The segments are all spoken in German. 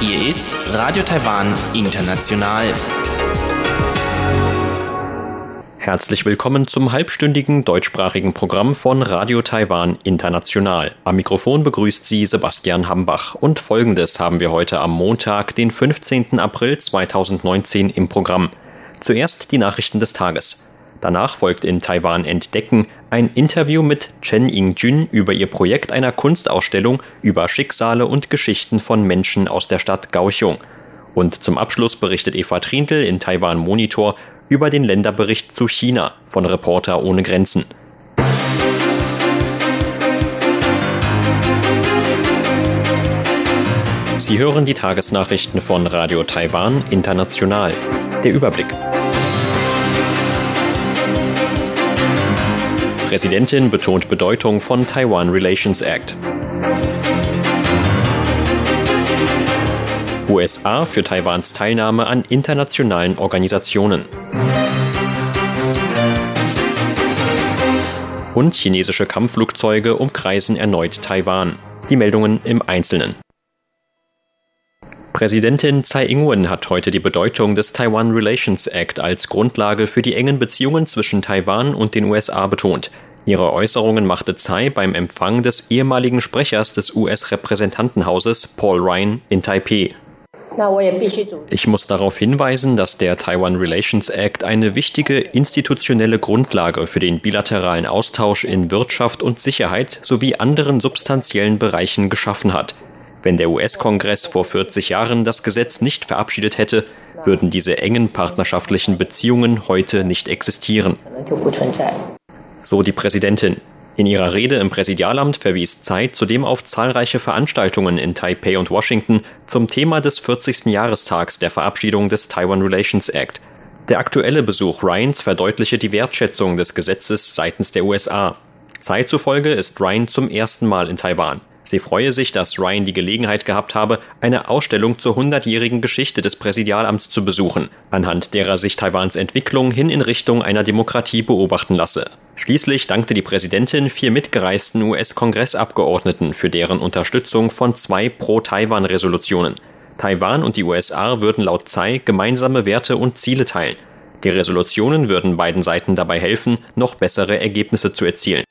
Hier ist Radio Taiwan International. Herzlich willkommen zum halbstündigen deutschsprachigen Programm von Radio Taiwan International. Am Mikrofon begrüßt Sie Sebastian Hambach und folgendes haben wir heute am Montag, den 15. April 2019 im Programm. Zuerst die Nachrichten des Tages. Danach folgt in Taiwan Entdecken ein Interview mit Chen Ying-jun über ihr Projekt einer Kunstausstellung über Schicksale und Geschichten von Menschen aus der Stadt Kaohsiung. Und zum Abschluss berichtet Eva Trintel in Taiwan Monitor über den Länderbericht zu China von Reporter ohne Grenzen. Sie hören die Tagesnachrichten von Radio Taiwan International. Der Überblick. Präsidentin betont Bedeutung von Taiwan Relations Act. USA für Taiwans Teilnahme an internationalen Organisationen. Und chinesische Kampfflugzeuge umkreisen erneut Taiwan. Die Meldungen im Einzelnen. Präsidentin Tsai Ing-wen hat heute die Bedeutung des Taiwan Relations Act als Grundlage für die engen Beziehungen zwischen Taiwan und den USA betont. Ihre Äußerungen machte Tsai beim Empfang des ehemaligen Sprechers des US-Repräsentantenhauses Paul Ryan in Taipei. Ich muss darauf hinweisen, dass der Taiwan Relations Act eine wichtige institutionelle Grundlage für den bilateralen Austausch in Wirtschaft und Sicherheit sowie anderen substanziellen Bereichen geschaffen hat. Wenn der US-Kongress vor 40 Jahren das Gesetz nicht verabschiedet hätte, würden diese engen partnerschaftlichen Beziehungen heute nicht existieren. So die Präsidentin. In ihrer Rede im Präsidialamt verwies Tsai zudem auf zahlreiche Veranstaltungen in Taipei und Washington zum Thema des 40. Jahrestags der Verabschiedung des Taiwan Relations Act. Der aktuelle Besuch Ryans verdeutliche die Wertschätzung des Gesetzes seitens der USA. Tsai zufolge ist Ryan zum ersten Mal in Taiwan. Sie freue sich, dass Ryan die Gelegenheit gehabt habe, eine Ausstellung zur 100-jährigen Geschichte des Präsidialamts zu besuchen, anhand derer sich Taiwans Entwicklung hin in Richtung einer Demokratie beobachten lasse. Schließlich dankte die Präsidentin vier mitgereisten US-Kongressabgeordneten für deren Unterstützung von zwei Pro-Taiwan-Resolutionen. Taiwan und die USA würden laut Tsai gemeinsame Werte und Ziele teilen. Die Resolutionen würden beiden Seiten dabei helfen, noch bessere Ergebnisse zu erzielen.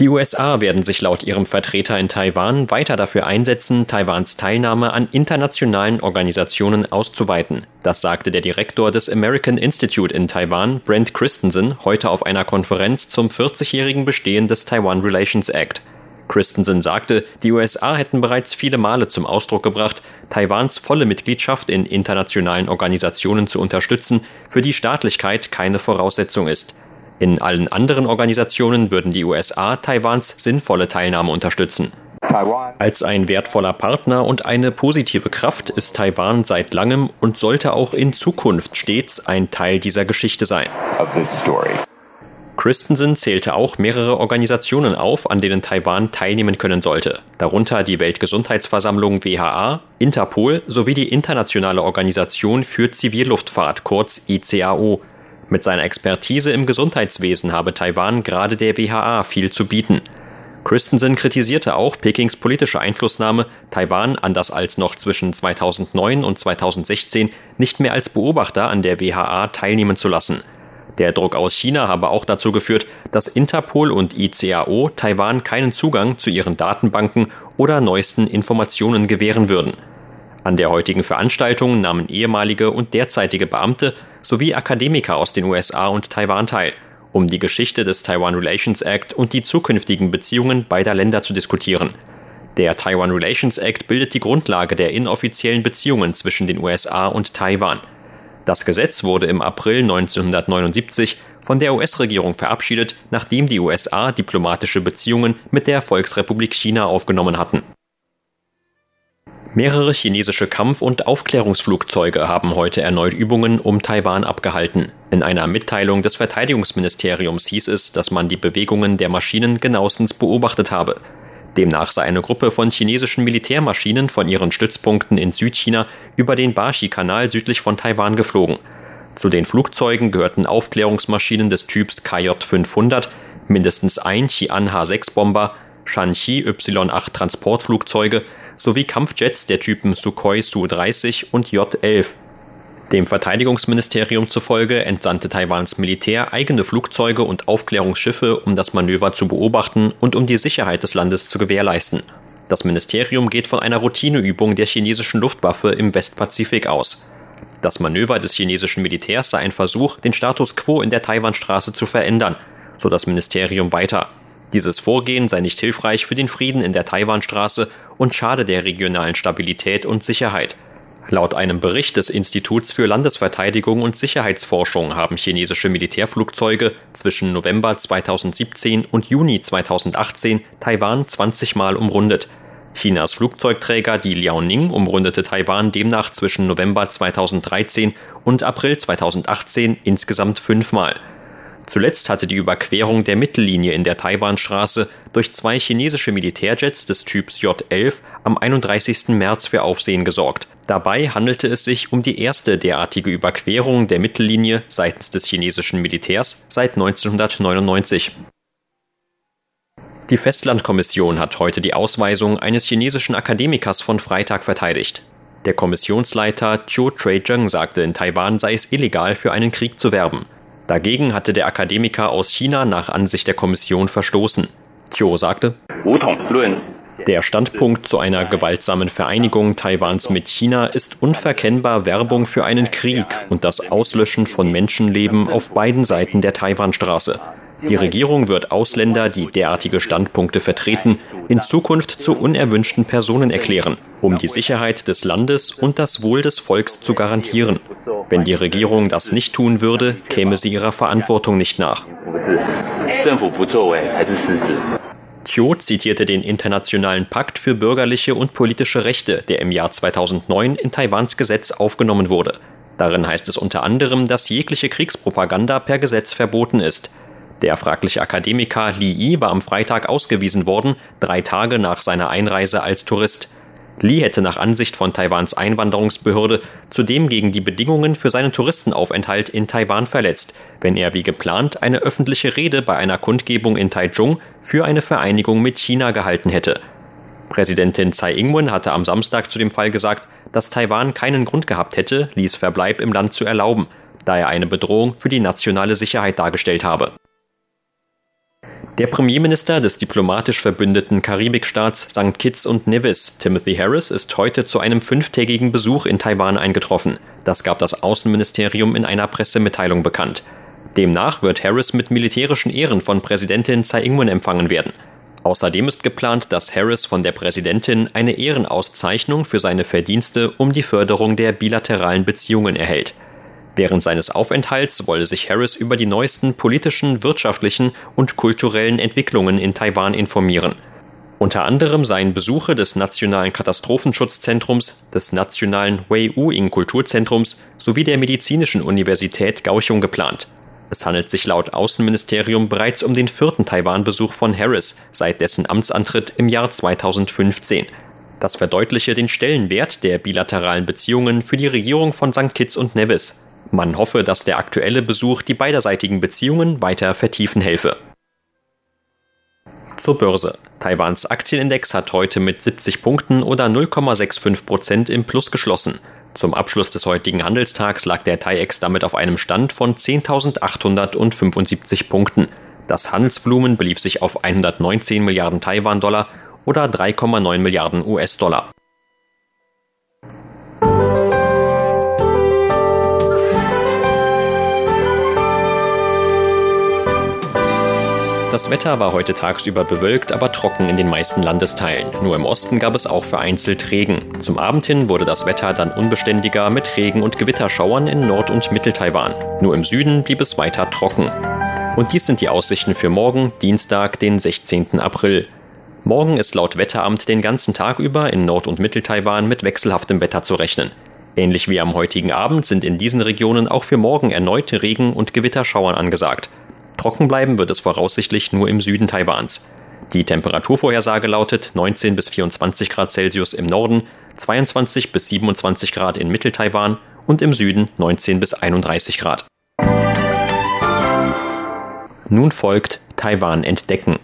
Die USA werden sich laut ihrem Vertreter in Taiwan weiter dafür einsetzen, Taiwans Teilnahme an internationalen Organisationen auszuweiten. Das sagte der Direktor des American Institute in Taiwan, Brent Christensen, heute auf einer Konferenz zum 40-jährigen Bestehen des Taiwan Relations Act. Christensen sagte, die USA hätten bereits viele Male zum Ausdruck gebracht, Taiwans volle Mitgliedschaft in internationalen Organisationen zu unterstützen, für die Staatlichkeit keine Voraussetzung ist. In allen anderen Organisationen würden die USA Taiwans sinnvolle Teilnahme unterstützen. Als ein wertvoller Partner und eine positive Kraft ist Taiwan seit langem und sollte auch in Zukunft stets ein Teil dieser Geschichte sein. Christensen zählte auch mehrere Organisationen auf, an denen Taiwan teilnehmen können sollte, darunter die Weltgesundheitsversammlung WHA, Interpol sowie die Internationale Organisation für Zivilluftfahrt kurz ICAO, mit seiner Expertise im Gesundheitswesen habe Taiwan gerade der WHA viel zu bieten. Christensen kritisierte auch Pekings politische Einflussnahme, Taiwan, anders als noch zwischen 2009 und 2016, nicht mehr als Beobachter an der WHA teilnehmen zu lassen. Der Druck aus China habe auch dazu geführt, dass Interpol und ICAO Taiwan keinen Zugang zu ihren Datenbanken oder neuesten Informationen gewähren würden. An der heutigen Veranstaltung nahmen ehemalige und derzeitige Beamte sowie Akademiker aus den USA und Taiwan teil, um die Geschichte des Taiwan Relations Act und die zukünftigen Beziehungen beider Länder zu diskutieren. Der Taiwan Relations Act bildet die Grundlage der inoffiziellen Beziehungen zwischen den USA und Taiwan. Das Gesetz wurde im April 1979 von der US-Regierung verabschiedet, nachdem die USA diplomatische Beziehungen mit der Volksrepublik China aufgenommen hatten. Mehrere chinesische Kampf- und Aufklärungsflugzeuge haben heute erneut Übungen um Taiwan abgehalten. In einer Mitteilung des Verteidigungsministeriums hieß es, dass man die Bewegungen der Maschinen genauestens beobachtet habe. Demnach sei eine Gruppe von chinesischen Militärmaschinen von ihren Stützpunkten in Südchina über den Bashi-Kanal südlich von Taiwan geflogen. Zu den Flugzeugen gehörten Aufklärungsmaschinen des Typs KJ-500, mindestens ein Qian-H-6-Bomber, Shanxi Y-8 Transportflugzeuge sowie Kampfjets der Typen Sukhoi Su-30 und J-11. Dem Verteidigungsministerium zufolge entsandte Taiwans Militär eigene Flugzeuge und Aufklärungsschiffe, um das Manöver zu beobachten und um die Sicherheit des Landes zu gewährleisten. Das Ministerium geht von einer Routineübung der chinesischen Luftwaffe im Westpazifik aus. Das Manöver des chinesischen Militärs sei ein Versuch, den Status quo in der Taiwanstraße zu verändern, so das Ministerium weiter. Dieses Vorgehen sei nicht hilfreich für den Frieden in der Taiwanstraße und schade der regionalen Stabilität und Sicherheit. Laut einem Bericht des Instituts für Landesverteidigung und Sicherheitsforschung haben chinesische Militärflugzeuge zwischen November 2017 und Juni 2018 Taiwan 20 Mal umrundet. Chinas Flugzeugträger die Liaoning umrundete Taiwan demnach zwischen November 2013 und April 2018 insgesamt fünfmal. Zuletzt hatte die Überquerung der Mittellinie in der Taiwanstraße durch zwei chinesische Militärjets des Typs J-11 am 31. März für Aufsehen gesorgt. Dabei handelte es sich um die erste derartige Überquerung der Mittellinie seitens des chinesischen Militärs seit 1999. Die Festlandkommission hat heute die Ausweisung eines chinesischen Akademikers von Freitag verteidigt. Der Kommissionsleiter Chiu Trey-Zheng sagte, in Taiwan sei es illegal, für einen Krieg zu werben. Dagegen hatte der Akademiker aus China nach Ansicht der Kommission verstoßen. Chiu sagte, der Standpunkt zu einer gewaltsamen Vereinigung Taiwans mit China ist unverkennbar Werbung für einen Krieg und das Auslöschen von Menschenleben auf beiden Seiten der Taiwanstraße. Die Regierung wird Ausländer, die derartige Standpunkte vertreten, in Zukunft zu unerwünschten Personen erklären, um die Sicherheit des Landes und das Wohl des Volks zu garantieren. Wenn die Regierung das nicht tun würde, käme sie ihrer Verantwortung nicht nach. Chiu zitierte den Internationalen Pakt für bürgerliche und politische Rechte, der im Jahr 2009 in Taiwans Gesetz aufgenommen wurde. Darin heißt es unter anderem, dass jegliche Kriegspropaganda per Gesetz verboten ist. Der fragliche Akademiker Li Yi war am Freitag ausgewiesen worden, drei Tage nach seiner Einreise als Tourist. Li hätte nach Ansicht von Taiwans Einwanderungsbehörde zudem gegen die Bedingungen für seinen Touristenaufenthalt in Taiwan verletzt, wenn er wie geplant eine öffentliche Rede bei einer Kundgebung in Taichung für eine Vereinigung mit China gehalten hätte. Präsidentin Tsai Ing-wen hatte am Samstag zu dem Fall gesagt, dass Taiwan keinen Grund gehabt hätte, Lis Verbleib im Land zu erlauben, da er eine Bedrohung für die nationale Sicherheit dargestellt habe. Der Premierminister des diplomatisch verbündeten Karibikstaats St. Kitts und Nevis, Timothy Harris, ist heute zu einem fünftägigen Besuch in Taiwan eingetroffen. Das gab das Außenministerium in einer Pressemitteilung bekannt. Demnach wird Harris mit militärischen Ehren von Präsidentin Tsai Ing-wen empfangen werden. Außerdem ist geplant, dass Harris von der Präsidentin eine Ehrenauszeichnung für seine Verdienste um die Förderung der bilateralen Beziehungen erhält. Während seines Aufenthalts wolle sich Harris über die neuesten politischen, wirtschaftlichen und kulturellen Entwicklungen in Taiwan informieren. Unter anderem seien Besuche des Nationalen Katastrophenschutzzentrums, des Nationalen Wei-Ing Kulturzentrums sowie der Medizinischen Universität Kaohsiung geplant. Es handelt sich laut Außenministerium bereits um den vierten Taiwan-Besuch von Harris seit dessen Amtsantritt im Jahr 2015. Das verdeutliche den Stellenwert der bilateralen Beziehungen für die Regierung von St. Kitts und Nevis. Man hoffe, dass der aktuelle Besuch die beiderseitigen Beziehungen weiter vertiefen helfe. Zur Börse. Taiwans Aktienindex hat heute mit 70 Punkten oder 0,65 Prozent im Plus geschlossen. Zum Abschluss des heutigen Handelstags lag der TAIEX damit auf einem Stand von 10.875 Punkten. Das Handelsvolumen belief sich auf 119 Milliarden Taiwan-Dollar oder 3,9 Milliarden US-Dollar. Das Wetter war heute tagsüber bewölkt, aber trocken in den meisten Landesteilen. Nur im Osten gab es auch vereinzelt Regen. Zum Abend hin wurde das Wetter dann unbeständiger mit Regen- und Gewitterschauern in Nord- und Mitteltaiwan. Nur im Süden blieb es weiter trocken. Und dies sind die Aussichten für morgen, Dienstag, den 16. April. Morgen ist laut Wetteramt den ganzen Tag über in Nord- und Mitteltaiwan mit wechselhaftem Wetter zu rechnen. Ähnlich wie am heutigen Abend sind in diesen Regionen auch für morgen erneute Regen- und Gewitterschauern angesagt. Trocken bleiben wird es voraussichtlich nur im Süden Taiwans. Die Temperaturvorhersage lautet 19 bis 24 Grad Celsius im Norden, 22 bis 27 Grad in Mitteltaiwan und im Süden 19 bis 31 Grad. Nun folgt Taiwan entdecken.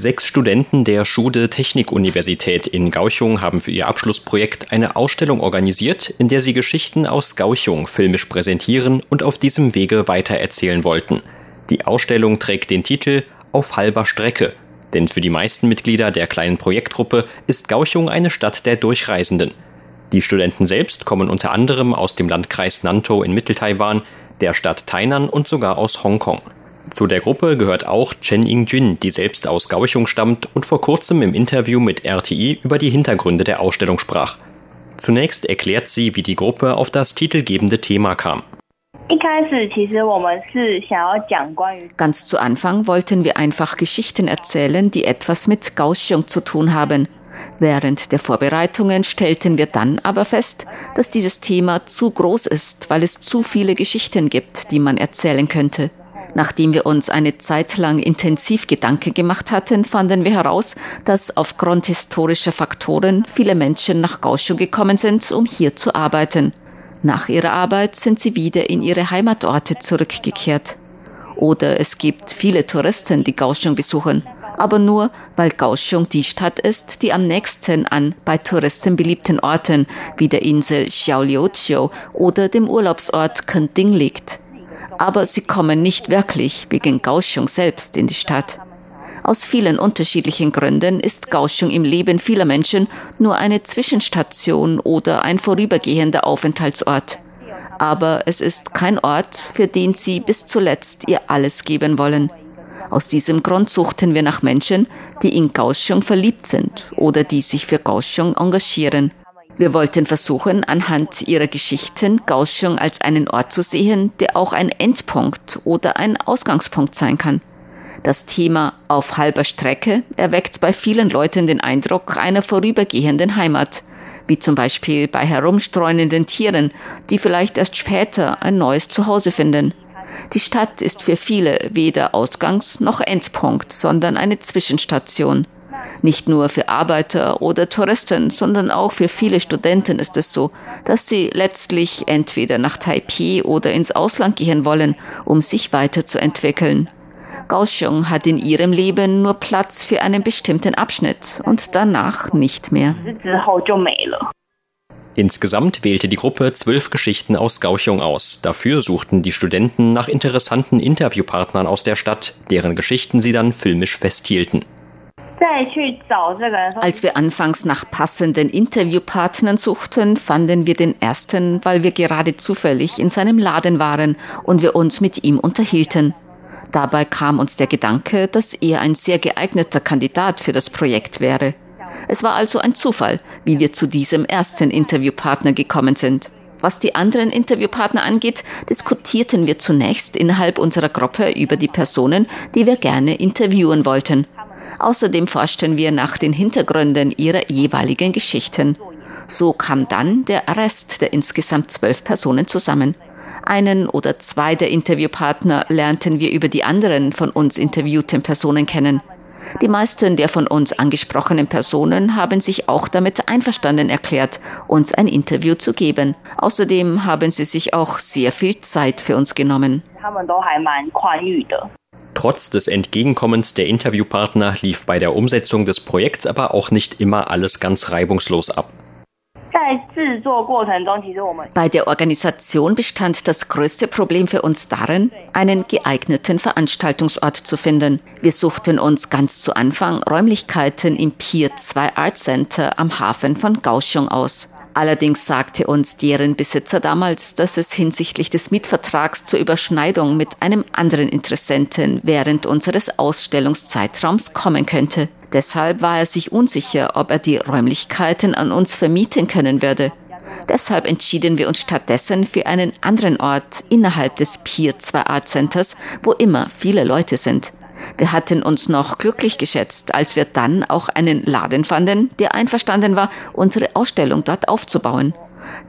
Sechs Studenten der Schude Technikuniversität in Gauchung haben für ihr Abschlussprojekt eine Ausstellung organisiert, in der sie Geschichten aus Gauchung filmisch präsentieren und auf diesem Wege weitererzählen wollten. Die Ausstellung trägt den Titel Auf halber Strecke, denn für die meisten Mitglieder der kleinen Projektgruppe ist Gauchung eine Stadt der Durchreisenden. Die Studenten selbst kommen unter anderem aus dem Landkreis Nantou in Mitteltaiwan, der Stadt Tainan und sogar aus Hongkong. Zu der Gruppe gehört auch Chen Yingjun, die selbst aus Gauchung stammt und vor kurzem im Interview mit RTI über die Hintergründe der Ausstellung sprach. Zunächst erklärt sie, wie die Gruppe auf das titelgebende Thema kam. Ganz zu Anfang wollten wir einfach Geschichten erzählen, die etwas mit Kaohsiung zu tun haben. Während der Vorbereitungen stellten wir dann aber fest, dass dieses Thema zu groß ist, weil es zu viele Geschichten gibt, die man erzählen könnte. Nachdem wir uns eine Zeit lang intensiv Gedanken gemacht hatten, fanden wir heraus, dass aufgrund historischer Faktoren viele Menschen nach Kaohsiung gekommen sind, um hier zu arbeiten. Nach ihrer Arbeit sind sie wieder in ihre Heimatorte zurückgekehrt. Oder es gibt viele Touristen, die Kaohsiung besuchen, aber nur, weil Kaohsiung die Stadt ist, die am nächsten an bei Touristen beliebten Orten wie der Insel Xiaoliuqiu oder dem Urlaubsort Kending liegt aber sie kommen nicht wirklich wegen Kaohsiung selbst in die Stadt. Aus vielen unterschiedlichen Gründen ist Kaohsiung im Leben vieler Menschen nur eine Zwischenstation oder ein vorübergehender Aufenthaltsort. Aber es ist kein Ort, für den sie bis zuletzt ihr alles geben wollen. Aus diesem Grund suchten wir nach Menschen, die in Kaohsiung verliebt sind oder die sich für Kaohsiung engagieren. Wir wollten versuchen, anhand ihrer Geschichten Kaohsiung als einen Ort zu sehen, der auch ein Endpunkt oder ein Ausgangspunkt sein kann. Das Thema auf halber Strecke erweckt bei vielen Leuten den Eindruck einer vorübergehenden Heimat, wie zum Beispiel bei herumstreunenden Tieren, die vielleicht erst später ein neues Zuhause finden. Die Stadt ist für viele weder Ausgangs- noch Endpunkt, sondern eine Zwischenstation. Nicht nur für Arbeiter oder Touristen, sondern auch für viele Studenten ist es so, dass sie letztlich entweder nach Taipei oder ins Ausland gehen wollen, um sich weiterzuentwickeln. Kaohsiung hat in ihrem Leben nur Platz für einen bestimmten Abschnitt und danach nicht mehr. Insgesamt wählte die Gruppe zwölf Geschichten aus Kaohsiung aus. Dafür suchten die Studenten nach interessanten Interviewpartnern aus der Stadt, deren Geschichten sie dann filmisch festhielten. Als wir anfangs nach passenden Interviewpartnern suchten, fanden wir den ersten, weil wir gerade zufällig in seinem Laden waren und wir uns mit ihm unterhielten. Dabei kam uns der Gedanke, dass er ein sehr geeigneter Kandidat für das Projekt wäre. Es war also ein Zufall, wie wir zu diesem ersten Interviewpartner gekommen sind. Was die anderen Interviewpartner angeht, diskutierten wir zunächst innerhalb unserer Gruppe über die Personen, die wir gerne interviewen wollten. Außerdem forschten wir nach den Hintergründen ihrer jeweiligen Geschichten. So kam dann der Rest der insgesamt zwölf Personen zusammen. Einen oder zwei der Interviewpartner lernten wir über die anderen von uns interviewten Personen kennen. Die meisten der von uns angesprochenen Personen haben sich auch damit einverstanden erklärt, uns ein Interview zu geben. Außerdem haben sie sich auch sehr viel Zeit für uns genommen. Trotz des Entgegenkommens der Interviewpartner lief bei der Umsetzung des Projekts aber auch nicht immer alles ganz reibungslos ab. Bei der Organisation bestand das größte Problem für uns darin, einen geeigneten Veranstaltungsort zu finden. Wir suchten uns ganz zu Anfang Räumlichkeiten im Pier 2 Art Center am Hafen von Kaohsiung aus. Allerdings sagte uns deren Besitzer damals, dass es hinsichtlich des Mietvertrags zur Überschneidung mit einem anderen Interessenten während unseres Ausstellungszeitraums kommen könnte. Deshalb war er sich unsicher, ob er die Räumlichkeiten an uns vermieten können würde. Deshalb entschieden wir uns stattdessen für einen anderen Ort innerhalb des Pier 2 Art Centers, wo immer viele Leute sind. Wir hatten uns noch glücklich geschätzt, als wir dann auch einen Laden fanden, der einverstanden war, unsere Ausstellung dort aufzubauen.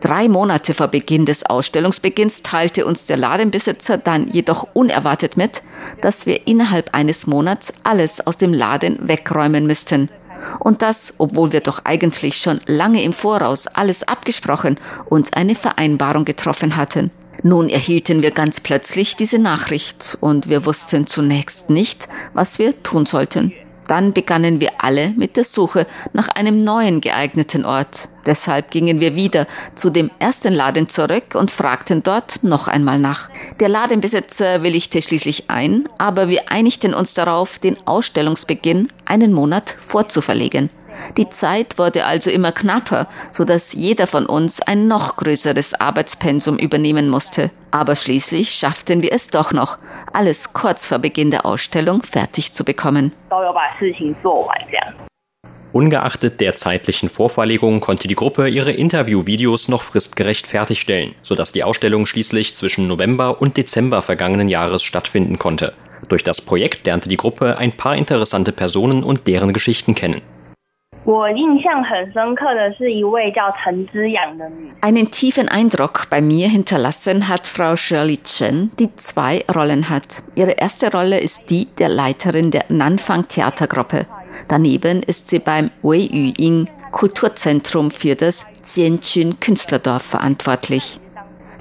Drei Monate vor Beginn des Ausstellungsbeginns teilte uns der Ladenbesitzer dann jedoch unerwartet mit, dass wir innerhalb eines Monats alles aus dem Laden wegräumen müssten. Und das, obwohl wir doch eigentlich schon lange im Voraus alles abgesprochen und eine Vereinbarung getroffen hatten. Nun erhielten wir ganz plötzlich diese Nachricht und wir wussten zunächst nicht, was wir tun sollten. Dann begannen wir alle mit der Suche nach einem neuen geeigneten Ort. Deshalb gingen wir wieder zu dem ersten Laden zurück und fragten dort noch einmal nach. Der Ladenbesitzer willigte schließlich ein, aber wir einigten uns darauf, den Ausstellungsbeginn einen Monat vorzuverlegen. Die Zeit wurde also immer knapper, so dass jeder von uns ein noch größeres Arbeitspensum übernehmen musste. Aber schließlich schafften wir es doch noch, alles kurz vor Beginn der Ausstellung fertig zu bekommen. Ungeachtet der zeitlichen Vorverlegung konnte die Gruppe ihre Interviewvideos noch fristgerecht fertigstellen, sodass die Ausstellung schließlich zwischen November und Dezember vergangenen Jahres stattfinden konnte. Durch das Projekt lernte die Gruppe ein paar interessante Personen und deren Geschichten kennen. Einen tiefen Eindruck bei mir hinterlassen hat Frau Shirley Chen, die zwei Rollen hat. Ihre erste Rolle ist die der Leiterin der Nanfang Theatergruppe. Daneben ist sie beim Wei Yu Kulturzentrum für das Jianjun Künstlerdorf verantwortlich.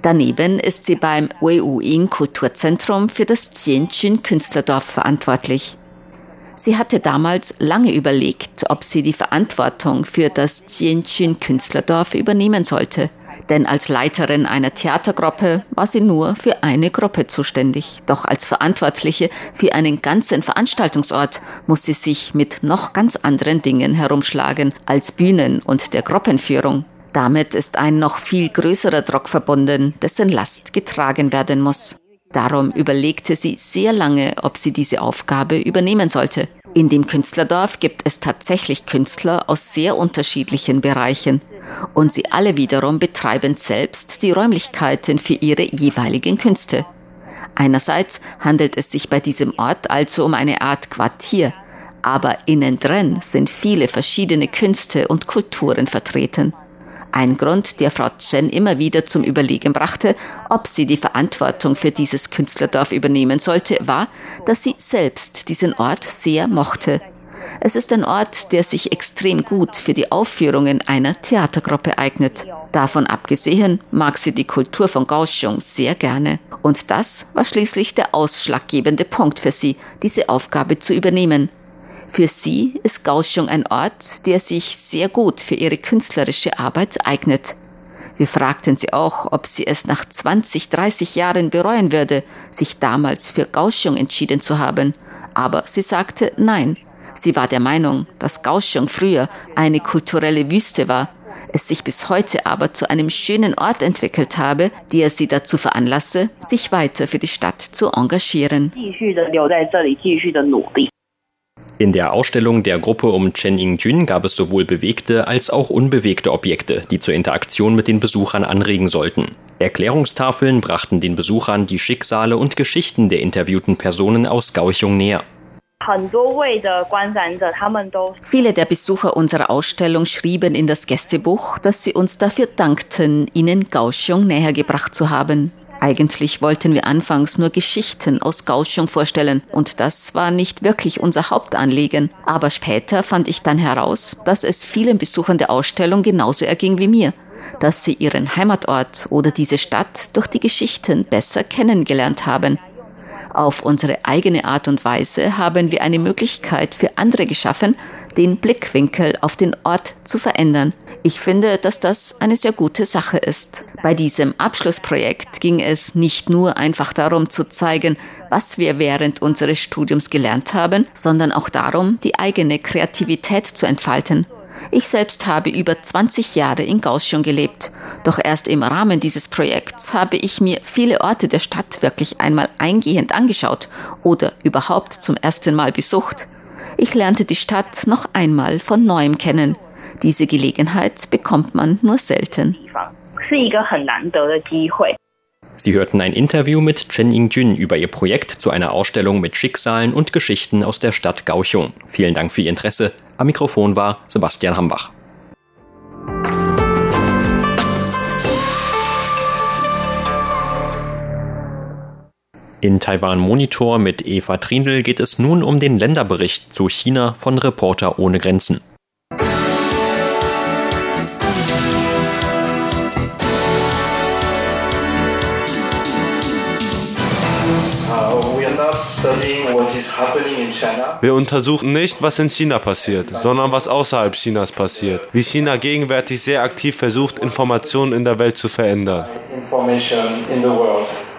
Daneben ist sie beim Wei Yu Kulturzentrum für das Jianjun Künstlerdorf verantwortlich. Sie hatte damals lange überlegt, ob sie die Verantwortung für das Jianjun Künstlerdorf übernehmen sollte. Denn als Leiterin einer Theatergruppe war sie nur für eine Gruppe zuständig. Doch als Verantwortliche für einen ganzen Veranstaltungsort muss sie sich mit noch ganz anderen Dingen herumschlagen als Bühnen und der Gruppenführung. Damit ist ein noch viel größerer Druck verbunden, dessen Last getragen werden muss. Darum überlegte sie sehr lange, ob sie diese Aufgabe übernehmen sollte. In dem Künstlerdorf gibt es tatsächlich Künstler aus sehr unterschiedlichen Bereichen. Und sie alle wiederum betreiben selbst die Räumlichkeiten für ihre jeweiligen Künste. Einerseits handelt es sich bei diesem Ort also um eine Art Quartier, aber innen drin sind viele verschiedene Künste und Kulturen vertreten. Ein Grund, der Frau Chen immer wieder zum Überlegen brachte, ob sie die Verantwortung für dieses Künstlerdorf übernehmen sollte, war, dass sie selbst diesen Ort sehr mochte. Es ist ein Ort, der sich extrem gut für die Aufführungen einer Theatergruppe eignet. Davon abgesehen mag sie die Kultur von Kaohsiung sehr gerne. Und das war schließlich der ausschlaggebende Punkt für sie, diese Aufgabe zu übernehmen. Für sie ist Kaohsiung ein Ort, der sich sehr gut für ihre künstlerische Arbeit eignet. Wir fragten sie auch, ob sie es nach 20, 30 Jahren bereuen würde, sich damals für Kaohsiung entschieden zu haben. Aber sie sagte nein. Sie war der Meinung, dass Kaohsiung früher eine kulturelle Wüste war, es sich bis heute aber zu einem schönen Ort entwickelt habe, der sie dazu veranlasse, sich weiter für die Stadt zu engagieren. In der Ausstellung der Gruppe um Chen Yingjun gab es sowohl bewegte als auch unbewegte Objekte, die zur Interaktion mit den Besuchern anregen sollten. Erklärungstafeln brachten den Besuchern die Schicksale und Geschichten der interviewten Personen aus Kaohsiung näher. Viele der Besucher unserer Ausstellung schrieben in das Gästebuch, dass sie uns dafür dankten, ihnen Kaohsiung nähergebracht zu haben. Eigentlich wollten wir anfangs nur Geschichten aus Kaohsiung vorstellen und das war nicht wirklich unser Hauptanliegen. Aber später fand ich dann heraus, dass es vielen Besuchern der Ausstellung genauso erging wie mir, dass sie ihren Heimatort oder diese Stadt durch die Geschichten besser kennengelernt haben. Auf unsere eigene Art und Weise haben wir eine Möglichkeit für andere geschaffen, den Blickwinkel auf den Ort zu verändern. Ich finde, dass das eine sehr gute Sache ist. Bei diesem Abschlussprojekt ging es nicht nur einfach darum zu zeigen, was wir während unseres Studiums gelernt haben, sondern auch darum, die eigene Kreativität zu entfalten. Ich selbst habe über 20 Jahre in Kaohsiung gelebt. Doch erst im Rahmen dieses Projekts habe ich mir viele Orte der Stadt wirklich einmal eingehend angeschaut oder überhaupt zum ersten Mal besucht. Ich lernte die Stadt noch einmal von neuem kennen. Diese Gelegenheit bekommt man nur selten. Sie hörten ein Interview mit Chen Yingjun über ihr Projekt zu einer Ausstellung mit Schicksalen und Geschichten aus der Stadt Gauchung. Vielen Dank für Ihr Interesse. Am Mikrofon war Sebastian Hambach. In Taiwan Monitor mit Eva Trindl geht es nun um den Länderbericht zu China von Reporter ohne Grenzen. Wir untersuchen nicht, was in China passiert, sondern was außerhalb Chinas passiert. Wie China gegenwärtig sehr aktiv versucht, Informationen in der Welt zu verändern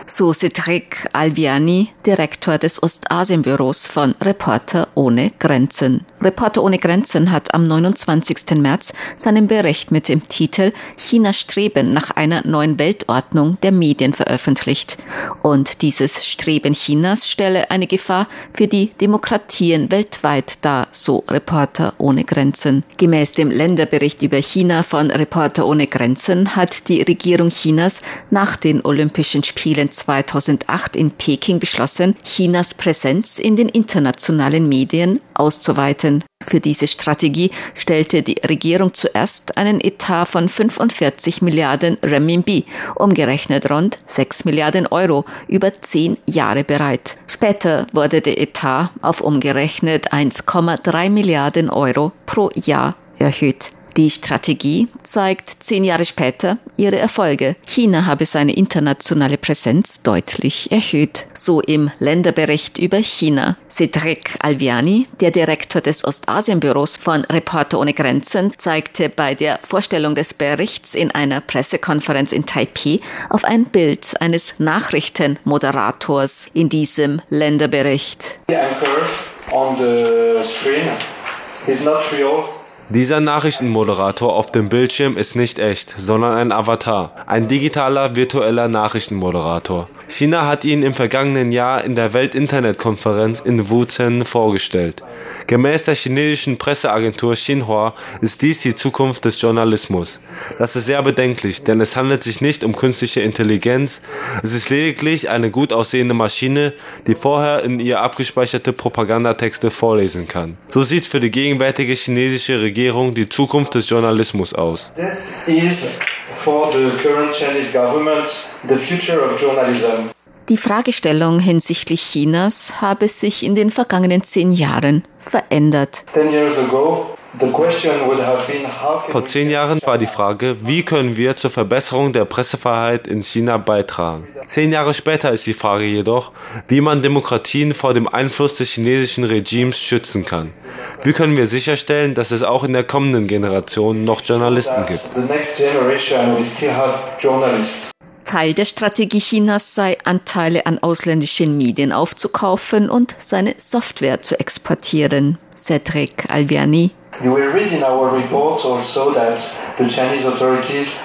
so Cedric Alviani, Direktor des Ostasienbüros von Reporter ohne Grenzen. Reporter ohne Grenzen hat am 29. März seinen Bericht mit dem Titel China Streben nach einer neuen Weltordnung der Medien veröffentlicht. Und dieses Streben Chinas stelle eine Gefahr für die Demokratien weltweit dar, so Reporter ohne Grenzen. Gemäß dem Länderbericht über China von Reporter ohne Grenzen hat die Regierung Chinas nach den Olympischen Spielen 2008 in Peking beschlossen, Chinas Präsenz in den internationalen Medien auszuweiten. Für diese Strategie stellte die Regierung zuerst einen Etat von 45 Milliarden Renminbi, umgerechnet rund 6 Milliarden Euro, über zehn Jahre bereit. Später wurde der Etat auf umgerechnet 1,3 Milliarden Euro pro Jahr erhöht. Die Strategie zeigt zehn Jahre später ihre Erfolge. China habe seine internationale Präsenz deutlich erhöht. So im Länderbericht über China. Cedric Alviani, der Direktor des Ostasienbüros von Reporter ohne Grenzen, zeigte bei der Vorstellung des Berichts in einer Pressekonferenz in Taipei auf ein Bild eines Nachrichtenmoderators in diesem Länderbericht. The anchor on the screen is not real. Dieser Nachrichtenmoderator auf dem Bildschirm ist nicht echt, sondern ein Avatar, ein digitaler virtueller Nachrichtenmoderator. China hat ihn im vergangenen Jahr in der Weltinternetkonferenz in Wuzhen vorgestellt. Gemäß der chinesischen Presseagentur Xinhua ist dies die Zukunft des Journalismus. Das ist sehr bedenklich, denn es handelt sich nicht um künstliche Intelligenz, es ist lediglich eine gut aussehende Maschine, die vorher in ihr abgespeicherte Propagandatexte vorlesen kann. So sieht für die gegenwärtige chinesische Regierung die Zukunft des Journalismus aus. This is for the current Chinese government the future of journalism. Die Fragestellung hinsichtlich Chinas habe sich in den vergangenen zehn Jahren verändert. Ten years ago, vor zehn Jahren war die Frage, wie können wir zur Verbesserung der Pressefreiheit in China beitragen. Zehn Jahre später ist die Frage jedoch, wie man Demokratien vor dem Einfluss des chinesischen Regimes schützen kann. Wie können wir sicherstellen, dass es auch in der kommenden Generation noch Journalisten gibt? Teil der Strategie Chinas sei, Anteile an ausländischen Medien aufzukaufen und seine Software zu exportieren. Cedric Alviani. You will read in our report also that the Chinese authorities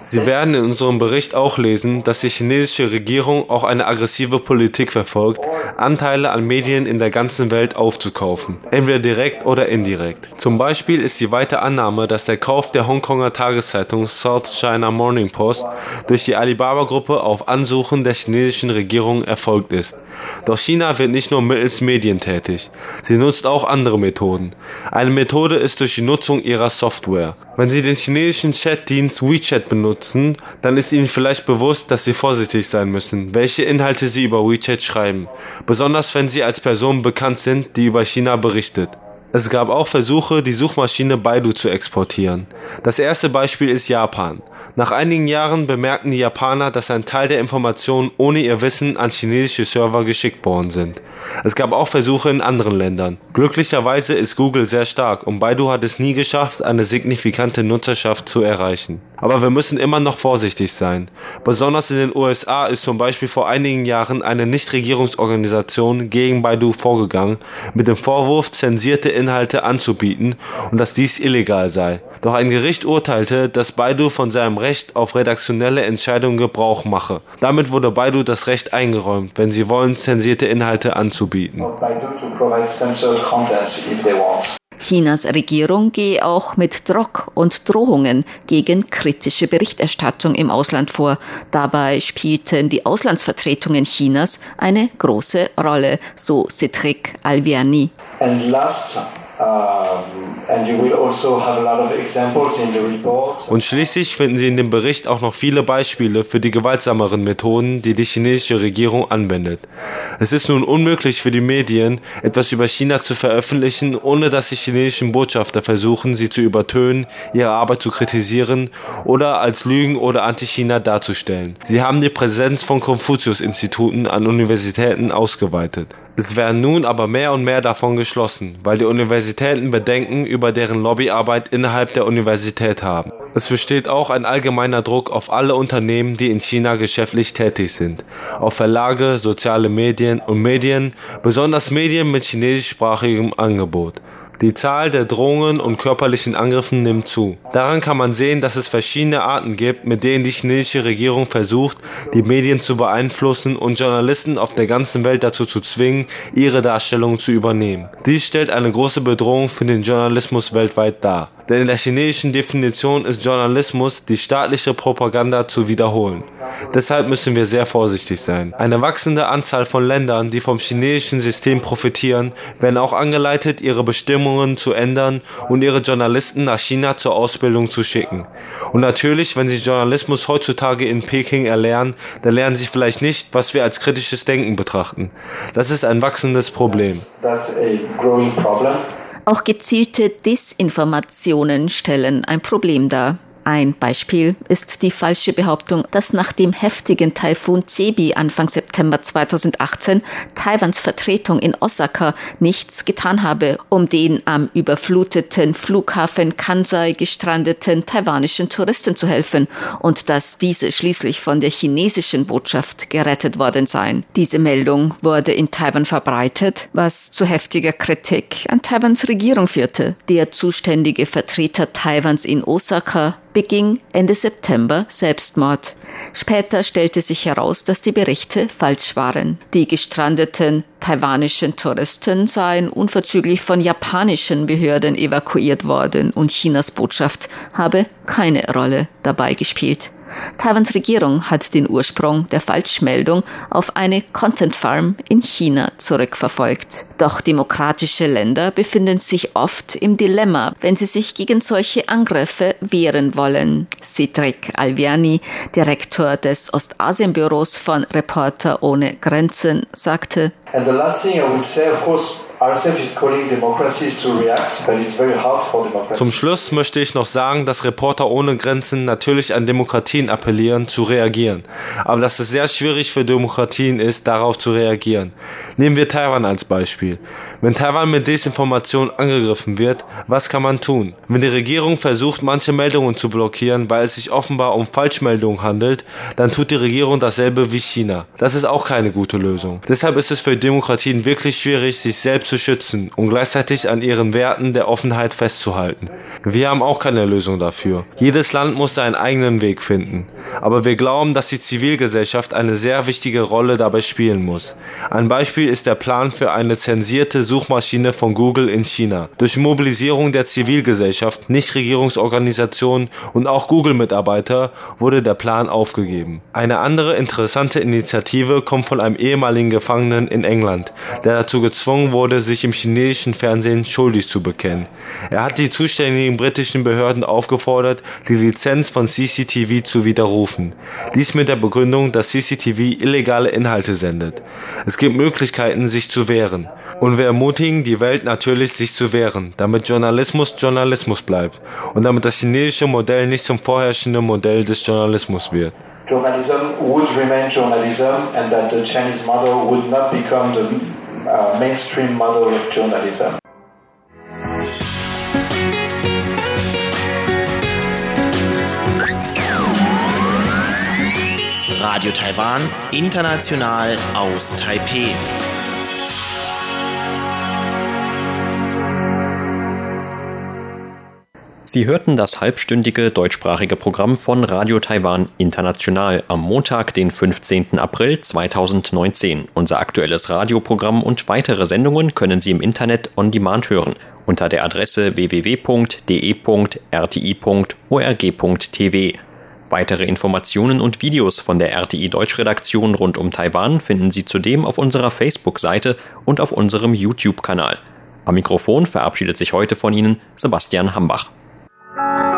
Sie werden in unserem Bericht auch lesen, dass die chinesische Regierung auch eine aggressive Politik verfolgt, Anteile an Medien in der ganzen Welt aufzukaufen, entweder direkt oder indirekt. Zum Beispiel ist die weite Annahme, dass der Kauf der Hongkonger Tageszeitung South China Morning Post durch die Alibaba-Gruppe auf Ansuchen der chinesischen Regierung erfolgt ist. Doch China wird nicht nur mittels Medien tätig, sie nutzt auch andere Methoden. Eine Methode ist durch die Nutzung ihrer ihrer Software. Wenn Sie den chinesischen Chatdienst WeChat benutzen, dann ist Ihnen vielleicht bewusst, dass Sie vorsichtig sein müssen, welche Inhalte Sie über WeChat schreiben, besonders wenn Sie als Person bekannt sind, die über China berichtet. Es gab auch Versuche, die Suchmaschine Baidu zu exportieren. Das erste Beispiel ist Japan. Nach einigen Jahren bemerkten die Japaner, dass ein Teil der Informationen ohne ihr Wissen an chinesische Server geschickt worden sind. Es gab auch Versuche in anderen Ländern. Glücklicherweise ist Google sehr stark und Baidu hat es nie geschafft, eine signifikante Nutzerschaft zu erreichen. Aber wir müssen immer noch vorsichtig sein. Besonders in den USA ist zum Beispiel vor einigen Jahren eine Nichtregierungsorganisation gegen Baidu vorgegangen, mit dem Vorwurf, zensierte Inhalte anzubieten und dass dies illegal sei. Doch ein Gericht urteilte, dass Baidu von seinem Recht auf redaktionelle Entscheidungen Gebrauch mache. Damit wurde Baidu das Recht eingeräumt, wenn sie wollen, zensierte Inhalte anzubieten. Chinas Regierung gehe auch mit Druck und Drohungen gegen kritische Berichterstattung im Ausland vor. Dabei spielten die Auslandsvertretungen Chinas eine große Rolle, so Cedric Alviani. And last, Also Und schließlich finden Sie in dem Bericht auch noch viele Beispiele für die gewaltsameren Methoden, die die chinesische Regierung anwendet. Es ist nun unmöglich für die Medien, etwas über China zu veröffentlichen, ohne dass die chinesischen Botschafter versuchen, sie zu übertönen, ihre Arbeit zu kritisieren oder als Lügen oder Anti-China darzustellen. Sie haben die Präsenz von Konfuzius-Instituten an Universitäten ausgeweitet. Es werden nun aber mehr und mehr davon geschlossen, weil die Universitäten Bedenken über deren Lobbyarbeit innerhalb der Universität haben. Es besteht auch ein allgemeiner Druck auf alle Unternehmen, die in China geschäftlich tätig sind, auf Verlage, soziale Medien und Medien, besonders Medien mit chinesischsprachigem Angebot. Die Zahl der Drohungen und körperlichen Angriffen nimmt zu. Daran kann man sehen, dass es verschiedene Arten gibt, mit denen die chinesische Regierung versucht, die Medien zu beeinflussen und Journalisten auf der ganzen Welt dazu zu zwingen, ihre Darstellung zu übernehmen. Dies stellt eine große Bedrohung für den Journalismus weltweit dar. Denn in der chinesischen Definition ist Journalismus die staatliche Propaganda zu wiederholen. Deshalb müssen wir sehr vorsichtig sein. Eine wachsende Anzahl von Ländern, die vom chinesischen System profitieren, werden auch angeleitet, ihre Bestimmungen zu ändern und ihre Journalisten nach China zur Ausbildung zu schicken. Und natürlich, wenn sie Journalismus heutzutage in Peking erlernen, dann lernen sie vielleicht nicht, was wir als kritisches Denken betrachten. Das ist ein wachsendes Problem. That's problem. Auch gezielte Desinformationen stellen ein Problem dar. Ein Beispiel ist die falsche Behauptung, dass nach dem heftigen Taifun Cebi Anfang September 2018 Taiwans Vertretung in Osaka nichts getan habe, um den am überfluteten Flughafen Kansai gestrandeten taiwanischen Touristen zu helfen und dass diese schließlich von der chinesischen Botschaft gerettet worden seien. Diese Meldung wurde in Taiwan verbreitet, was zu heftiger Kritik an Taiwans Regierung führte. Der zuständige Vertreter Taiwans in Osaka beging Ende September Selbstmord. Später stellte sich heraus, dass die Berichte falsch waren. Die gestrandeten taiwanischen Touristen seien unverzüglich von japanischen Behörden evakuiert worden und Chinas Botschaft habe keine Rolle dabei gespielt. Taiwans Regierung hat den Ursprung der Falschmeldung auf eine Content Farm in China zurückverfolgt. Doch demokratische Länder befinden sich oft im Dilemma, wenn sie sich gegen solche Angriffe wehren wollen. Cedric Alviani, Direktor des Ostasienbüros von Reporter ohne Grenzen, sagte, And the last thing I would say, of course, zum Schluss möchte ich noch sagen, dass Reporter ohne Grenzen natürlich an Demokratien appellieren, zu reagieren. Aber dass es sehr schwierig für Demokratien ist, darauf zu reagieren. Nehmen wir Taiwan als Beispiel. Wenn Taiwan mit Desinformation angegriffen wird, was kann man tun? Wenn die Regierung versucht, manche Meldungen zu blockieren, weil es sich offenbar um Falschmeldungen handelt, dann tut die Regierung dasselbe wie China. Das ist auch keine gute Lösung. Deshalb ist es für Demokratien wirklich schwierig, sich selbst zu schützen und gleichzeitig an ihren Werten der Offenheit festzuhalten. Wir haben auch keine Lösung dafür. Jedes Land muss seinen eigenen Weg finden. Aber wir glauben, dass die Zivilgesellschaft eine sehr wichtige Rolle dabei spielen muss. Ein Beispiel ist der Plan für eine zensierte Suchmaschine von Google in China. Durch Mobilisierung der Zivilgesellschaft, Nichtregierungsorganisationen und auch Google-Mitarbeiter wurde der Plan aufgegeben. Eine andere interessante Initiative kommt von einem ehemaligen Gefangenen in England, der dazu gezwungen wurde, sich im chinesischen Fernsehen schuldig zu bekennen. Er hat die zuständigen britischen Behörden aufgefordert, die Lizenz von CCTV zu widerrufen. Dies mit der Begründung, dass CCTV illegale Inhalte sendet. Es gibt Möglichkeiten, sich zu wehren. Und wir ermutigen die Welt natürlich, sich zu wehren, damit Journalismus Journalismus bleibt und damit das chinesische Modell nicht zum vorherrschenden Modell des Journalismus wird. Journalism would remain journalism and that the Chinese model would not become the uh, mainstream model of journalism. Radio Taiwan, international aus Taipei. Sie hörten das halbstündige deutschsprachige Programm von Radio Taiwan International am Montag, den 15. April 2019. Unser aktuelles Radioprogramm und weitere Sendungen können Sie im Internet on demand hören unter der Adresse www.de.rti.org.tv. Weitere Informationen und Videos von der RTI Deutschredaktion rund um Taiwan finden Sie zudem auf unserer Facebook-Seite und auf unserem YouTube-Kanal. Am Mikrofon verabschiedet sich heute von Ihnen Sebastian Hambach. Bye.